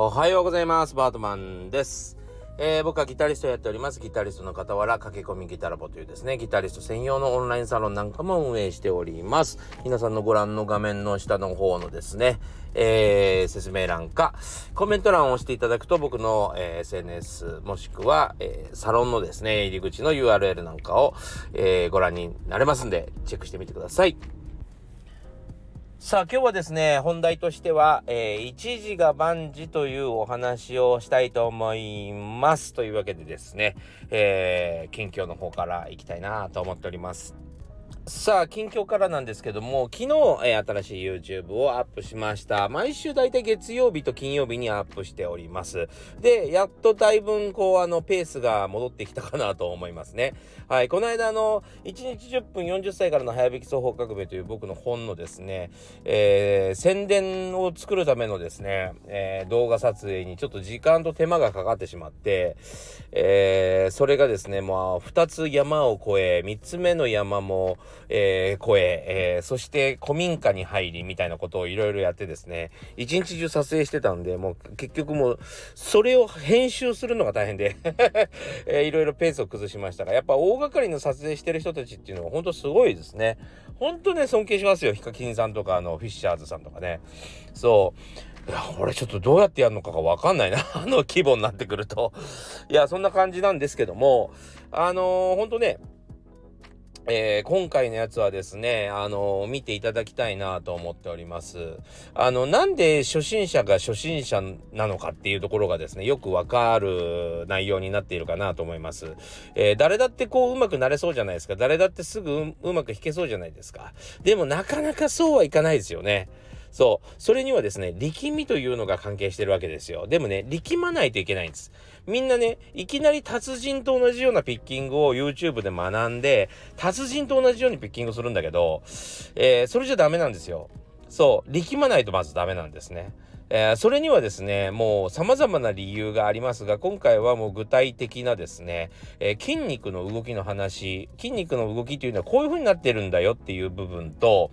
おはようございます。バートマンです。えー、僕はギタリストをやっております。ギタリストの傍ら、駆け込みギタラボというですね、ギタリスト専用のオンラインサロンなんかも運営しております。皆さんのご覧の画面の下の方のですね、えー、説明欄か、コメント欄を押していただくと僕の、えー、SNS もしくは、え、サロンのですね、入り口の URL なんかを、えー、ご覧になれますんで、チェックしてみてください。さあ今日はですね、本題としては、えー、一時が万事というお話をしたいと思います。というわけでですね、えー、近況の方から行きたいなと思っております。さあ、近況からなんですけども、昨日、えー、新しい YouTube をアップしました。毎週だいたい月曜日と金曜日にアップしております。で、やっとだいぶこう、あの、ペースが戻ってきたかなと思いますね。はい、この間、あの、1日10分40歳からの早引き双方革命という僕の本のですね、えー、宣伝を作るためのですね、えー、動画撮影にちょっと時間と手間がかかってしまって、えー、それがですね、まあ、2つ山を越え、3つ目の山も、えー、声、えー、そして古民家に入りみたいなことをいろいろやってですね、一日中撮影してたんで、もう結局もう、それを編集するのが大変で えー、いろいろペースを崩しましたが、やっぱ大掛かりの撮影してる人たちっていうのは本当すごいですね。本当ね、尊敬しますよ。ヒカキンさんとか、あの、フィッシャーズさんとかね。そう。いや、これちょっとどうやってやるのかがわかんないな。あの規模になってくると。いや、そんな感じなんですけども、あのー、ほんとね、えー、今回のやつはですね、あのー、見ていただきたいなと思っております。あの、なんで初心者が初心者なのかっていうところがですね、よくわかる内容になっているかなと思います。えー、誰だってこう上手くなれそうじゃないですか。誰だってすぐうまく弾けそうじゃないですか。でもなかなかそうはいかないですよね。そう。それにはですね、力みというのが関係してるわけですよ。でもね、力まないといけないんです。みんなね、いきなり達人と同じようなピッキングを YouTube で学んで、達人と同じようにピッキングするんだけど、えー、それじゃダメなんですよ。そう。力まないとまずダメなんですね。えー、それにはですね、もう様々な理由がありますが、今回はもう具体的なですね、えー、筋肉の動きの話、筋肉の動きというのはこういう風になってるんだよっていう部分と、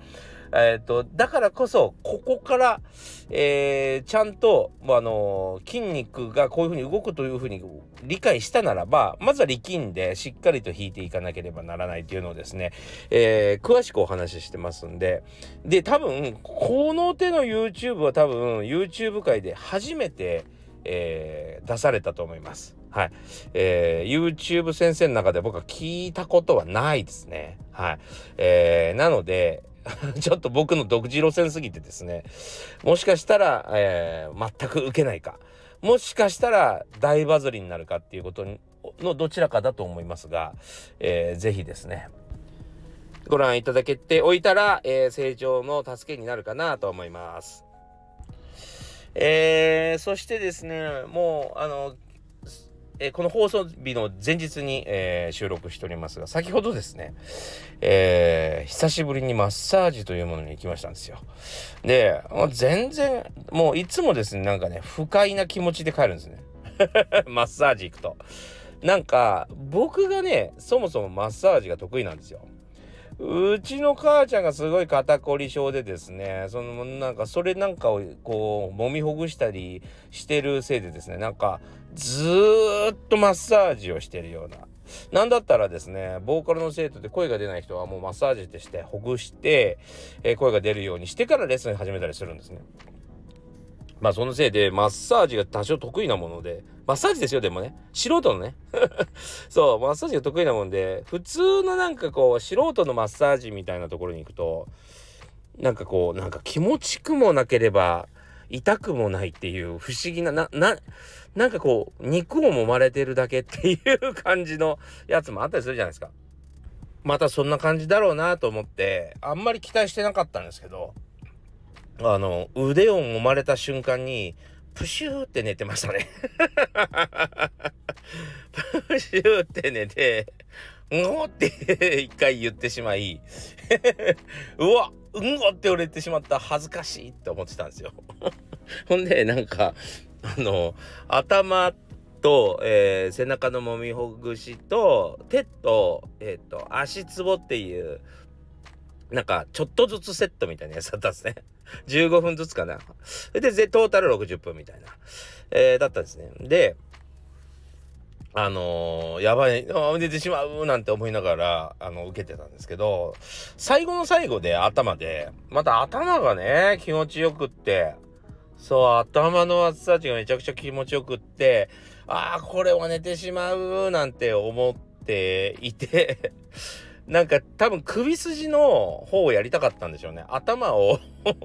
え、ー、と、だからこそ、ここから、えー、ちゃんと、まあの筋肉がこういうふうに動くというふうに理解したならば、まずは力んでしっかりと弾いていかなければならないというのをですね、えー、詳しくお話ししてますんで、で、多分、この手の YouTube は多分、YouTube 界で初めて、えー、出されたと思います。はい。えー、YouTube 先生の中で僕は聞いたことはないですね。はい。えー、なので、ちょっと僕の独自路線すぎてですね、もしかしたら、えー、全く受けないか、もしかしたら大バズりになるかっていうことのどちらかだと思いますが、えー、ぜひですね、ご覧いただけておいたら、えー、成長の助けになるかなと思います。えー、そしてですね、もう、あの、えー、この放送日の前日に、えー、収録しておりますが、先ほどですね、えー、久しぶりにマッサージというものに行きましたんですよ。で、もう全然、もういつもですね、なんかね、不快な気持ちで帰るんですね。マッサージ行くと。なんか、僕がね、そもそもマッサージが得意なんですよ。うちの母ちゃんがすごい肩こり症でですね、そのなんかそれなんかをこう揉みほぐしたりしてるせいでですね、なんかずーっとマッサージをしてるような。なんだったらですね、ボーカルの生徒で声が出ない人はもうマッサージってしてほぐして、えー、声が出るようにしてからレッスン始めたりするんですね。まあそのせいでマッサージが多少得意なもので、マッサージですよ、でもね。素人のね。そう、マッサージが得意なもんで、普通のなんかこう、素人のマッサージみたいなところに行くと、なんかこう、なんか気持ちくもなければ、痛くもないっていう不思議な、な、な、なんかこう、肉を揉まれてるだけっていう感じの やつもあったりするじゃないですか。またそんな感じだろうなと思って、あんまり期待してなかったんですけど、あの、腕を揉まれた瞬間に、プシューって寝てましたね プシューって寝て、うんごって一回言ってしまい うわうんごって言われてしまった恥ずかしいって思ってたんですよ ほんで、なんか、あの、頭と、えー、背中のもみほぐしと、手と、えっ、ー、と、足つぼっていう、なんか、ちょっとずつセットみたいなやつだったんですね。15分ずつかな。で、トータル60分みたいな、えー、だったんですね。で、あのー、やばい、あ寝てしまうなんて思いながら、あの、受けてたんですけど、最後の最後で頭で、また頭がね、気持ちよくって、そう、頭のマッサージがめちゃくちゃ気持ちよくって、ああ、これは寝てしまうなんて思っていて なんか多分首筋の方をやりたかったんでしょうね。頭を こ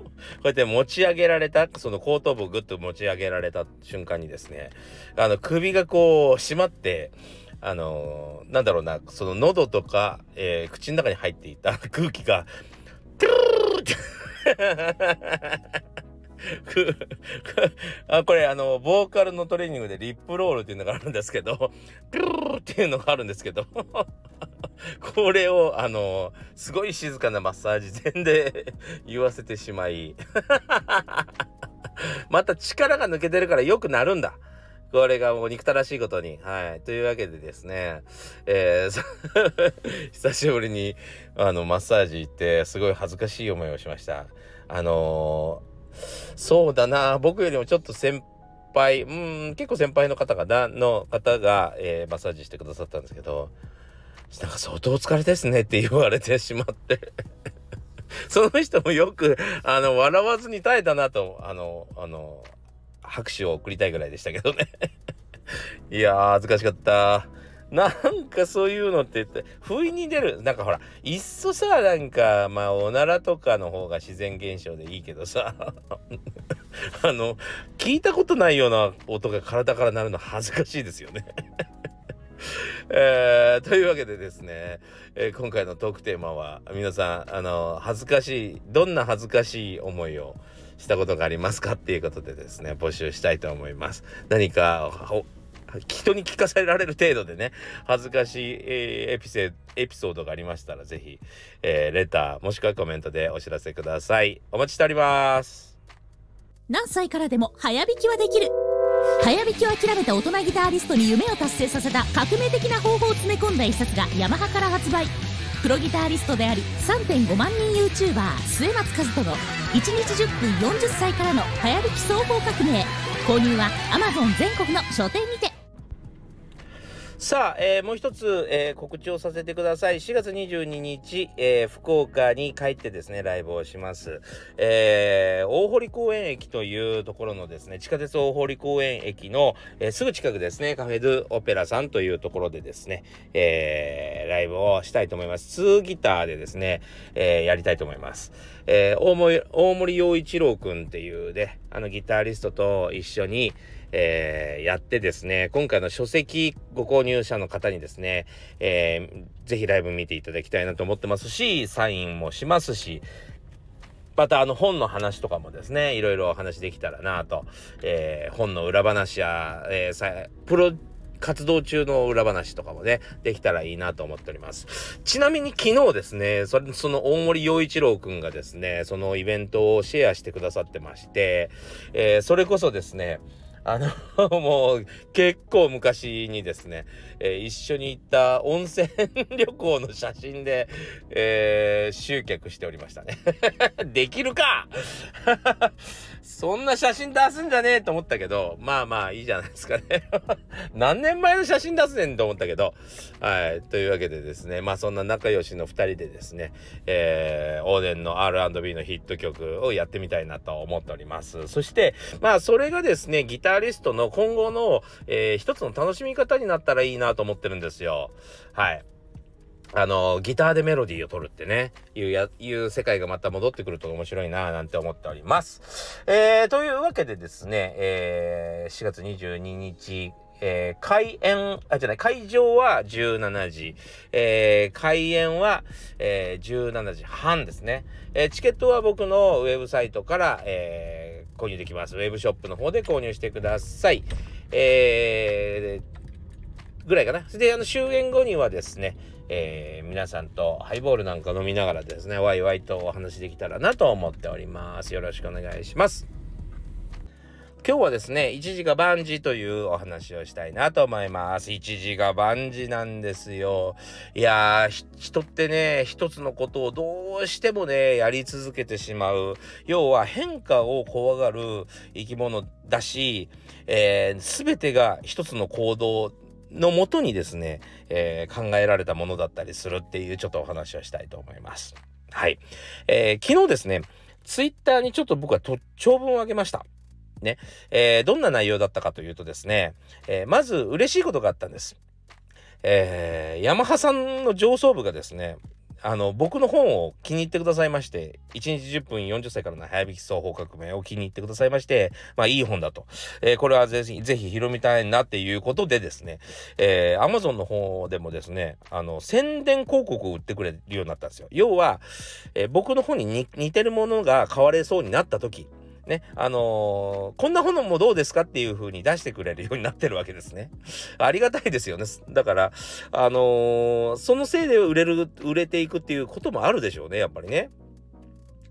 うやって持ち上げられた、その後頭部をぐっと持ち上げられた瞬間にですね、あの首がこう締まって、あのー、なんだろうな、その喉とか、えー、口の中に入っていた 空気が、トゥルーってあこれあのボーカルのトレーニングでリップロールっていうのがあるんですけどピューっていうのがあるんですけど これをあのすごい静かなマッサージ前で 言わせてしまい また力が抜けてるから良くなるんだ。これがもう憎たらしいことに。はい。というわけでですね、えー、久しぶりに、あの、マッサージ行って、すごい恥ずかしい思いをしました。あのそうだな僕よりもちょっと先輩うん結構先輩の方がの方が、えー、マッサージしてくださったんですけどなんか相当お疲れですねって言われてしまって その人もよくあの笑わずに耐えたなとあのあの拍手を送りたいぐらいでしたけどね いやー恥ずかしかったなんかそういうのって言って、不意に出る。なんかほら、いっそさ、なんか、まあ、おならとかの方が自然現象でいいけどさ、あの、聞いたことないような音が体から鳴るの恥ずかしいですよね。えー、というわけでですね、えー、今回のトークテーマは、皆さん、あの、恥ずかしい、どんな恥ずかしい思いをしたことがありますかっていうことでですね、募集したいと思います。何か、人に聞かせられる程度でね、恥ずかしい、エピセエピソードがありましたら、ぜひ、えー、レター、もしくはコメントでお知らせください。お待ちしております。何歳からでも早弾きはできる。早弾きを諦めた大人ギタリストに夢を達成させた革命的な方法を詰め込んだ一冊がヤマハから発売。プロギタリストであり3.5万人 YouTuber 末松和人の1日10分40歳からの早弾き総合革命購入は Amazon 全国の書店にてさあ、えー、もう一つ、えー、告知をさせてください。4月22日、えー、福岡に帰ってですね、ライブをします。え、大堀公園駅というところのですね、地下鉄大堀公園駅の、え、すぐ近くですね、カフェドゥオペラさんというところでですね、え、ライブをしたいと思います。2ギターでですね、え、やりたいと思います。え、大森、大森洋一郎くんっていうね、あのギタリストと一緒に、えー、やってですね、今回の書籍ご購入者の方にですね、えー、ぜひライブ見ていただきたいなと思ってますし、サインもしますし、またあの本の話とかもですね、いろいろお話できたらなと、えー、本の裏話や、えー、プロ活動中の裏話とかもね、できたらいいなと思っております。ちなみに昨日ですね、それ、その大森洋一郎くんがですね、そのイベントをシェアしてくださってまして、えー、それこそですね、あの もう結構昔にですね、えー、一緒に行った温泉旅行の写真で、えー、集客しておりましたね。できるか！そんな写真出すんじゃねえと思ったけど、まあまあいいじゃないですかね。何年前の写真出すねんと思ったけど、はい。というわけでですね、まあそんな仲良しの2人でですね、えー、オーデンの R&B のヒット曲をやってみたいなと思っております。そして、まあそれがですね、ギタリストの今後の、えー、一つの楽しみ方になったらいいなと思ってるんですよ。はい。あの、ギターでメロディーを取るってね、いうや、いう世界がまた戻ってくると面白いなぁなんて思っております。えー、というわけでですね、えー、4月22日、えー、開演、あ、じゃない、会場は17時、えー、開演は、えー、17時半ですね。え、チケットは僕のウェブサイトから、え、購入できます。ウェブショップの方で購入してください。え、ぐらいかな。それで、あの、終演後にはですね、えー、皆さんとハイボールなんか飲みながらですね、ワイワイとお話できたらなと思っております。よろしくお願いします。今日はですね、一時が万事というお話をしたいなと思います。一時が万事なんですよ。いやー、人ってね、一つのことをどうしてもね、やり続けてしまう。要は変化を怖がる生き物だし、えー、全てが一つの行動のもとにですね、えー、考えられたものだったりするっていうちょっとお話をしたいと思います。はい。えー、昨日ですね、ツイッターにちょっと僕は長文をあげました。ね。えー、どんな内容だったかというとですね、えー、まず嬉しいことがあったんです。えー、ヤマハさんの上層部がですね、あの、僕の本を気に入ってくださいまして、1日10分40歳からの早引き双方革命を気に入ってくださいまして、まあいい本だと。えー、これはぜひ、ぜひ広みたいなっていうことでですね、えー、Amazon の方でもですね、あの、宣伝広告を売ってくれるようになったんですよ。要は、えー、僕の本に似てるものが買われそうになった時、ね、あのー、こんな本もどうですかっていう風に出してくれるようになってるわけですね。ありがたいですよね。だから、あのー、そのせいで売れる、売れていくっていうこともあるでしょうね、やっぱりね。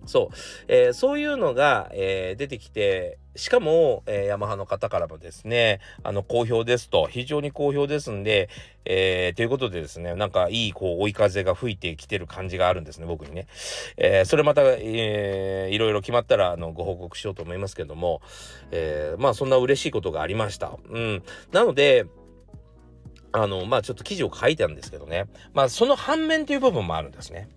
そう、えー、そういうのが、えー、出てきて、しかも、えー、ヤマハの方からもですね、あの、好評ですと、非常に好評ですんで、えー、ということでですね、なんかいい、こう、追い風が吹いてきてる感じがあるんですね、僕にね。えー、それまた、えー、いろいろ決まったら、あの、ご報告しようと思いますけども、えー、まあ、そんな嬉しいことがありました。うん。なので、あの、まあ、ちょっと記事を書いてあるんですけどね、まあ、その反面という部分もあるんですね。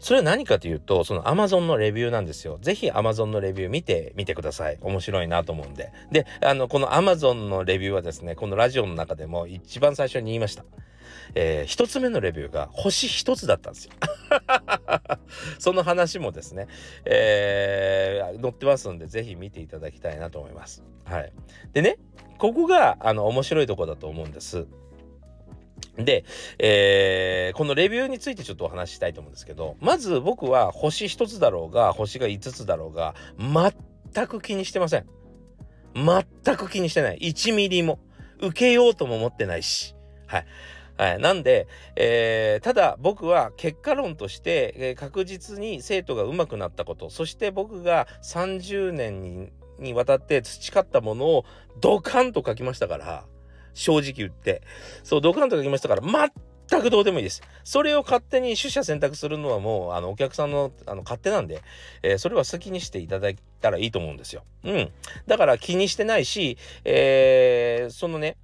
それは何かというと、その Amazon のレビューなんですよ。ぜひ Amazon のレビュー見てみてください。面白いなと思うんで。で、あの、この Amazon のレビューはですね、このラジオの中でも一番最初に言いました。えー、一つ目のレビューが星一つだったんですよ。その話もですね、えー、載ってますんで、ぜひ見ていただきたいなと思います。はい。でね、ここが、あの、面白いとこだと思うんです。で、えー、このレビューについてちょっとお話ししたいと思うんですけど、まず僕は星1つだろうが、星が5つだろうが、全く気にしてません。全く気にしてない。1ミリも。受けようとも思ってないし。はい。はい、なんで、えー、ただ僕は結果論として、えー、確実に生徒が上手くなったことそして僕が30年ににわたって培ったものをドカンと書きましたから正直言って。そう、ドカンと書きましたから、全くどうでもいいです。それを勝手に取捨選択するのはもう、あの、お客さんの、あの、勝手なんで、えー、それは好きにしていただいたらいいと思うんですよ。うん。だから気にしてないし、えー、そのね、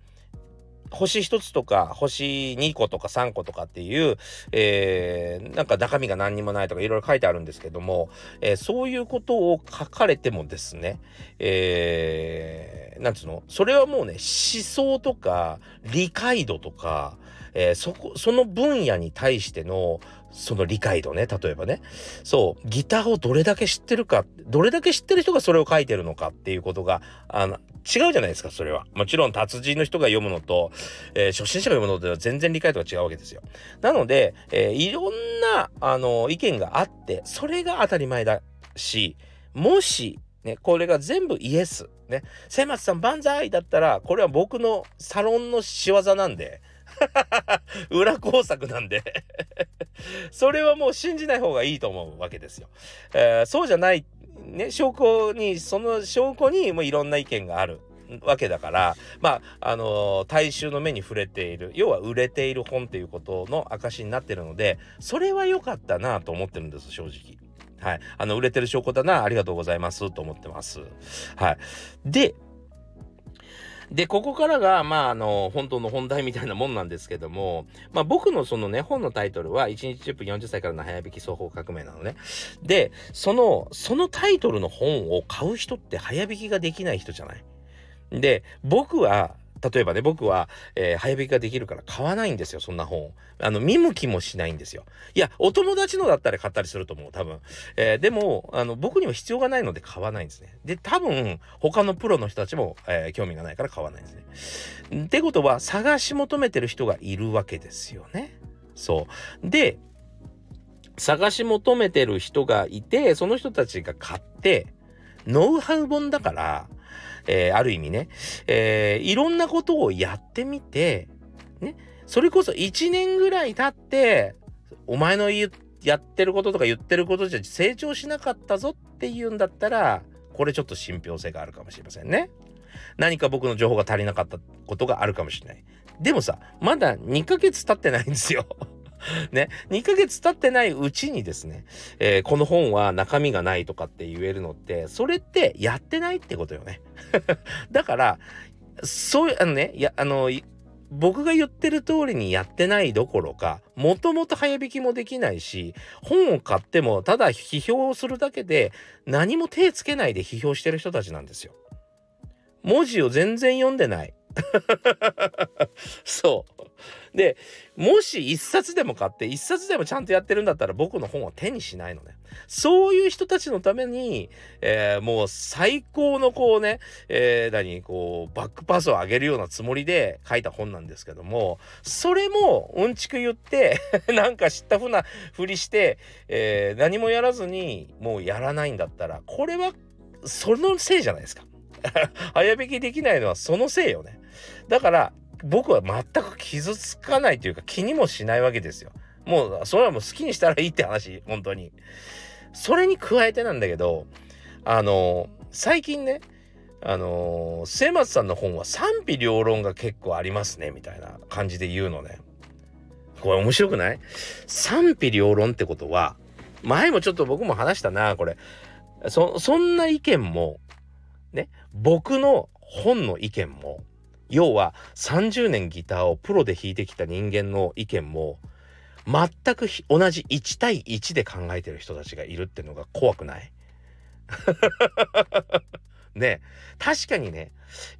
星1つとか星2個とか3個とかっていう、えー、なんか中身が何にもないとかいろいろ書いてあるんですけども、えー、そういうことを書かれてもですね、えー、なんつうの？それはもうね思想とか理解度とか、えー、そこその分野に対してのその理解度ね例えばね。そうギターをどれだけ知ってるかどれだけ知ってる人がそれを書いてるのかっていうことがあの違うじゃないですかそれはもちろん達人の人が読むのと、えー、初心者が読むのでは全然理解度が違うわけですよなので、えー、いろんなあの意見があってそれが当たり前だしもしね、これが全部イエス。ね。瀬松さん万歳だったら、これは僕のサロンの仕業なんで、裏工作なんで それはもう信じない方がいいと思うわけですよ。えー、そうじゃない、ね、証拠に、その証拠にもいろんな意見がある。わけだからまああのー、大衆の目に触れている要は売れている本っていうことの証になってるのでそれは良かったなと思ってるんです正直。はい。あの、売れてる証拠だな、ありがとうございますと思ってます。はい。で、で、ここからが、まあ、あの、本当の本題みたいなもんなんですけども、まあ、僕のそのね、本のタイトルは、1日10分40歳からの早引き双方革命なのね。で、その、そのタイトルの本を買う人って早引きができない人じゃない？で、僕は、例えばね、僕は、えー、早引きができるから買わないんですよ、そんな本。あの、見向きもしないんですよ。いや、お友達のだったら買ったりすると思う、多分。えー、でも、あの、僕には必要がないので買わないんですね。で、多分、他のプロの人たちも、えー、興味がないから買わないんですね。ってことは、探し求めてる人がいるわけですよね。そう。で、探し求めてる人がいて、その人たちが買って、ノウハウ本だから、えー、ある意味ね、えー、いろんなことをやってみて、ね、それこそ1年ぐらい経って、お前のやってることとか言ってることじゃ成長しなかったぞっていうんだったらこれちょっと信憑性があるかもしれませんね。何か僕の情報が足りなかったことがあるかもしれない。でもさ、まだ2ヶ月経ってないんですよ。ね、2ヶ月経ってないうちにですね、えー、この本は中身がないとかって言えるのって、それってやってないってことよね。だから、そういう、あのね、いや、あの、僕が言ってる通りにやってないどころか、もともと早引きもできないし、本を買ってもただ批評するだけで何も手つけないで批評してる人たちなんですよ。文字を全然読んでない。そう。で、もし一冊でも買って一冊でもちゃんとやってるんだったら僕の本を手にしないのね。そういう人たちのために、えー、もう最高のこうね、えー、何、こう、バックパスを上げるようなつもりで書いた本なんですけども、それもうんちく言って なんか知ったふなふりして、えー、何もやらずにもうやらないんだったら、これはそのせいじゃないですか。早引きできないのはそのせいよね。だから僕は全く傷つかないというか気にもしないわけですよ。もうそれはもう好きにしたらいいって話本当に。それに加えてなんだけどあの最近ねあの末松さんの本は賛否両論が結構ありますねみたいな感じで言うのね。これ面白くない？賛否両論ってことは前もちょっと僕も話したなこれそそんな意見もね僕の本の意見も要は30年ギターをプロで弾いてきた人間の意見も全く同じ1対1で考えてる人たちがいるってのが怖くない？ね。確かにね、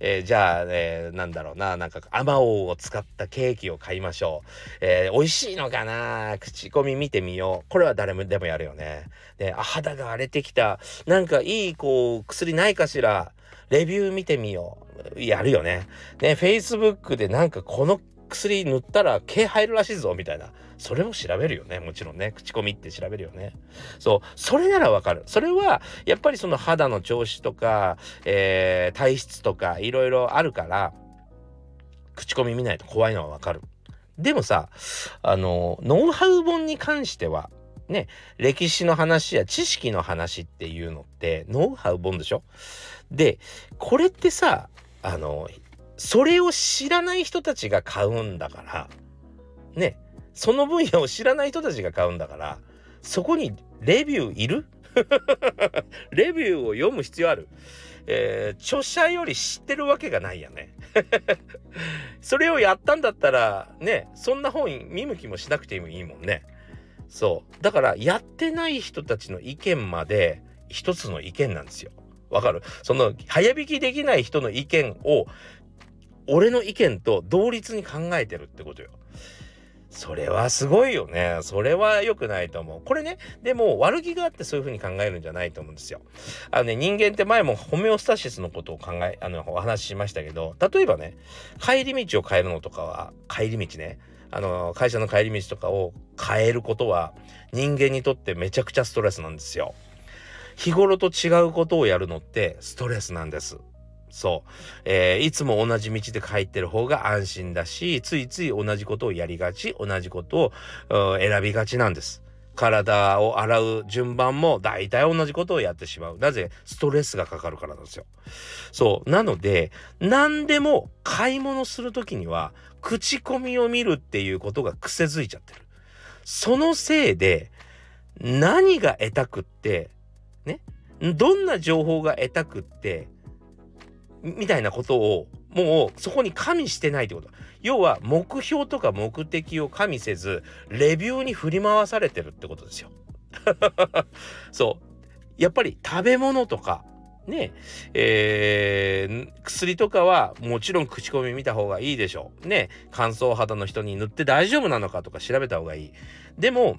えー、じゃあ、えー、なんだろうな。なんかあまおうを使ったケーキを買いましょう、えー、美味しいのかな？口コミ見てみよう。これは誰もでもやるよね。で肌が荒れてきた。なんかいいこう薬ないかしら？レビュー見てみよう。やるよね。ね Facebook でなんかこの薬塗ったら毛入るらしいぞみたいな。それも調べるよね。もちろんね。口コミって調べるよね。そう。それならわかる。それはやっぱりその肌の調子とか、えー、体質とかいろいろあるから口コミ見ないと怖いのはわかる。でもさあのノウハウ本に関してはね歴史の話や知識の話っていうのってノウハウ本でしょ？でこれってさあのそれを知らない人たちが買うんだからねその分野を知らない人たちが買うんだからそこにレビューいる？レビューを読む必要ある、えー、著者より知ってるわけがないよね。それをやったんだったらねそんな本見向きもしなくてもいいもんね。そう。だからやってない人たちの意見まで一つの意見なんですよ。わかる？その早引きできない人の意見を俺の意見と同率に考えてるってことよ。それはすごいよね。それは良くないと思う。これね、でも悪気があってそういう風に考えるんじゃないと思うんですよ。あのね、人間って前もホメオスタシスのことを考え、あの、お話ししましたけど、例えばね、帰り道を変えるのとかは、帰り道ね、あの、会社の帰り道とかを変えることは、人間にとってめちゃくちゃストレスなんですよ。日頃と違うことをやるのってストレスなんです。そう。えー、いつも同じ道で帰ってる方が安心だし、ついつい同じことをやりがち、同じことを選びがちなんです。体を洗う順番も大体同じことをやってしまう。なぜ？ストレスがかかるからなんですよ。そう。なので、何でも買い物するときには、口コミを見るっていうことが癖づいちゃってる。そのせいで、何が得たくって、ね。どんな情報が得たくって、みたいなことをもうそこに加味してないってこと。要は目標とか目的を加味せずレビューに振り回されてるってことですよ。そう。やっぱり食べ物とかね。えー、薬とかはもちろん口コミ見た方がいいでしょう。ね。乾燥肌の人に塗って大丈夫なのかとか調べた方がいい。でも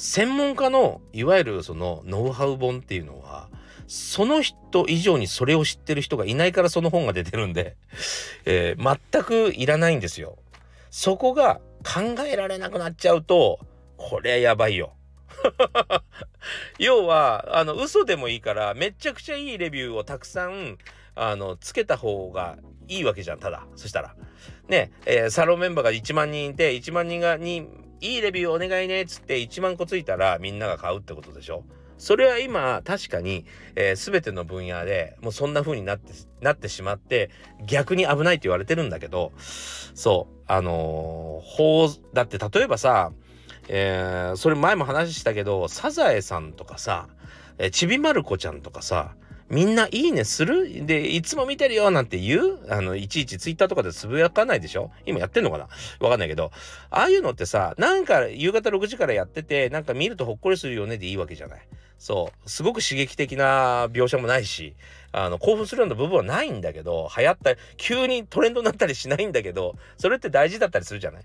専門家のいわゆるそのノウハウ本っていうのはその人以上にそれを知ってる人がいないからその本が出てるんで、えー、全くいらないんですよ。そこが考えられなくなっちゃうと、これやばいよ。要は、あの、嘘でもいいから、めちゃくちゃいいレビューをたくさん、あの、つけた方がいいわけじゃん、ただ。そしたら。ね、えー、サロンメンバーが1万人いて、1万人が、に、いいレビューお願いねっつって1万個ついたらみんなが買うってことでしょ？それは今確かに、えー、全ての分野でもうそんな風になってなってしまって逆に危ないって言われてるんだけどそうあのー、法だって例えばさ、えー、それ前も話したけどサザエさんとかさ、えー、ちびまる子ちゃんとかさみんないいねする？で、いつも見てるよなんて言う？あの、いちいちツイッターとかでつぶやかないでしょ？今やってんのかな？わかんないけど。ああいうのってさ、なんか夕方6時からやってて、なんか見るとほっこりするよね？でいいわけじゃない。そう。すごく刺激的な描写もないし、あの、興奮するような部分はないんだけど、流行った、急にトレンドになったりしないんだけど、それって大事だったりするじゃない？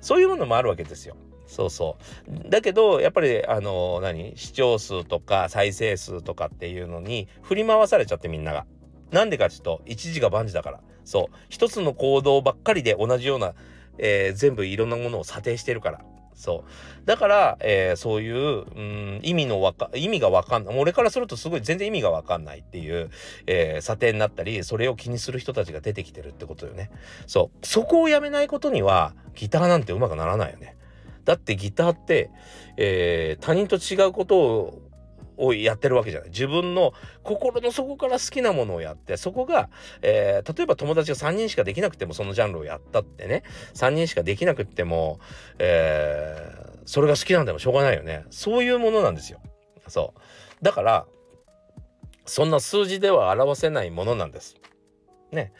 そういうものもあるわけですよ。そうそう。だけど、やっぱり、あの、何？視聴数とか再生数とかっていうのに振り回されちゃってみんなが。なんでかっていうと、一時が万事だから。そう。一つの行動ばっかりで同じような、えー、全部いろんなものを査定してるから。そう。だから、えー、そういう、うん、意味のわか、意味がわかんない。俺からするとすごい全然意味がわかんないっていう、えー、査定になったり、それを気にする人たちが出てきてるってことよね。そう。そこをやめないことには、ギターなんてうまくならないよね。だってギターって、えー、他人と違うことををやってるわけじゃない。自分の心の底から好きなものをやってそこが、えー、例えば友達が3人しかできなくてもそのジャンルをやったってね。3人しかできなくっても、えー、それが好きなんでもしょうがないよね。そういうものなんですよ。そう。だからそんな数字では表せないものなんです。ね。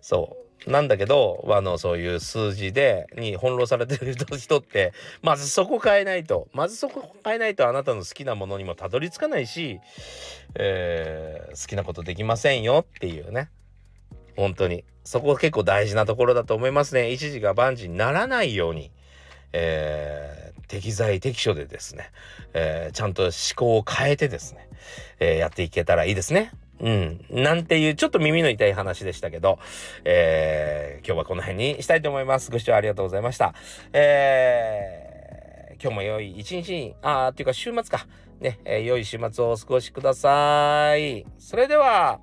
そう。なんだけど、あの、そういう数字で、に翻弄されてる人って、まずそこ変えないと、まずそこ変えないとあなたの好きなものにもたどり着かないし、えー、好きなことできませんよっていうね。本当に。そこが結構大事なところだと思いますね。一時が万事にならないように、えー、適材適所でですね、えー、ちゃんと思考を変えてですね、えー、やっていけたらいいですね。うん。なんていう、ちょっと耳の痛い話でしたけど、えー、今日はこの辺にしたいと思います。ご視聴ありがとうございました。えー、今日も良い一日に、あー、っていうか週末か。ね、えー、良い週末をお過ごしください。それでは、